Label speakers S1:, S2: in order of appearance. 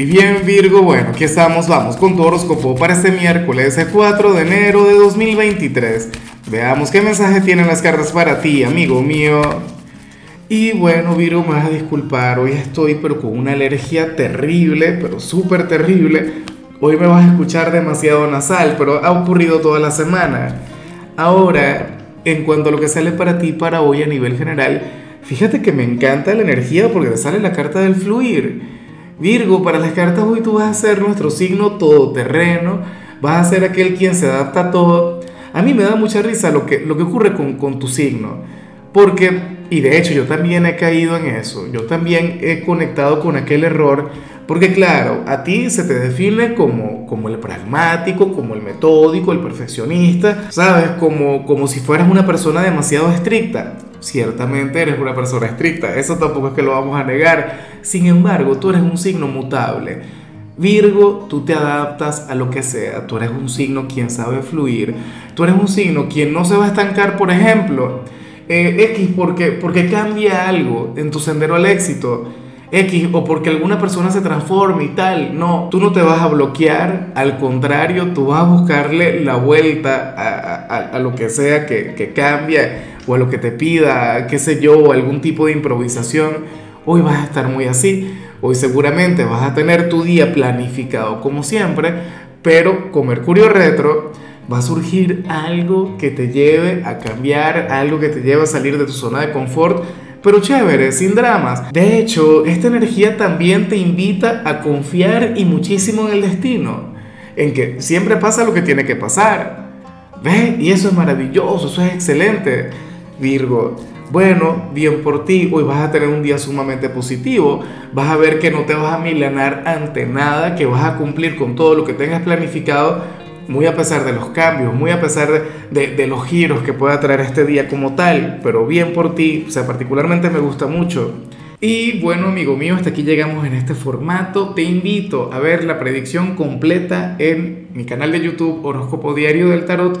S1: Y bien Virgo, bueno, aquí estamos, vamos con tu horóscopo para este miércoles, el 4 de enero de 2023. Veamos qué mensaje tienen las cartas para ti, amigo mío. Y bueno, Virgo, me vas a disculpar, hoy estoy pero con una alergia terrible, pero súper terrible. Hoy me vas a escuchar demasiado nasal, pero ha ocurrido toda la semana. Ahora, en cuanto a lo que sale para ti para hoy a nivel general, fíjate que me encanta la energía porque te sale la carta del fluir. Virgo, para las cartas hoy tú vas a ser nuestro signo todoterreno, vas a ser aquel quien se adapta a todo. A mí me da mucha risa lo que, lo que ocurre con, con tu signo, porque, y de hecho yo también he caído en eso, yo también he conectado con aquel error, porque claro, a ti se te define como, como el pragmático, como el metódico, el perfeccionista, ¿sabes? Como, como si fueras una persona demasiado estricta ciertamente eres una persona estricta, eso tampoco es que lo vamos a negar. Sin embargo, tú eres un signo mutable. Virgo, tú te adaptas a lo que sea, tú eres un signo quien sabe fluir, tú eres un signo quien no se va a estancar, por ejemplo, eh, X porque, porque cambia algo en tu sendero al éxito. X o porque alguna persona se transforme y tal. No, tú no te vas a bloquear, al contrario, tú vas a buscarle la vuelta a, a, a lo que sea que, que cambie o a lo que te pida, qué sé yo, algún tipo de improvisación. Hoy vas a estar muy así. Hoy seguramente vas a tener tu día planificado como siempre, pero con Mercurio retro va a surgir algo que te lleve a cambiar, algo que te lleve a salir de tu zona de confort pero chévere, sin dramas. De hecho, esta energía también te invita a confiar y muchísimo en el destino, en que siempre pasa lo que tiene que pasar. ¿Ves? Y eso es maravilloso, eso es excelente, Virgo. Bueno, bien por ti, hoy vas a tener un día sumamente positivo, vas a ver que no te vas a milanar ante nada, que vas a cumplir con todo lo que tengas planificado muy a pesar de los cambios, muy a pesar de, los giros que pueda traer este día como tal, pero bien por ti, o sea, particularmente me gusta mucho. Y bueno, amigo mío, hasta aquí llegamos en este formato. Te invito a ver la predicción completa en mi canal de YouTube Horóscopo Diario del Tarot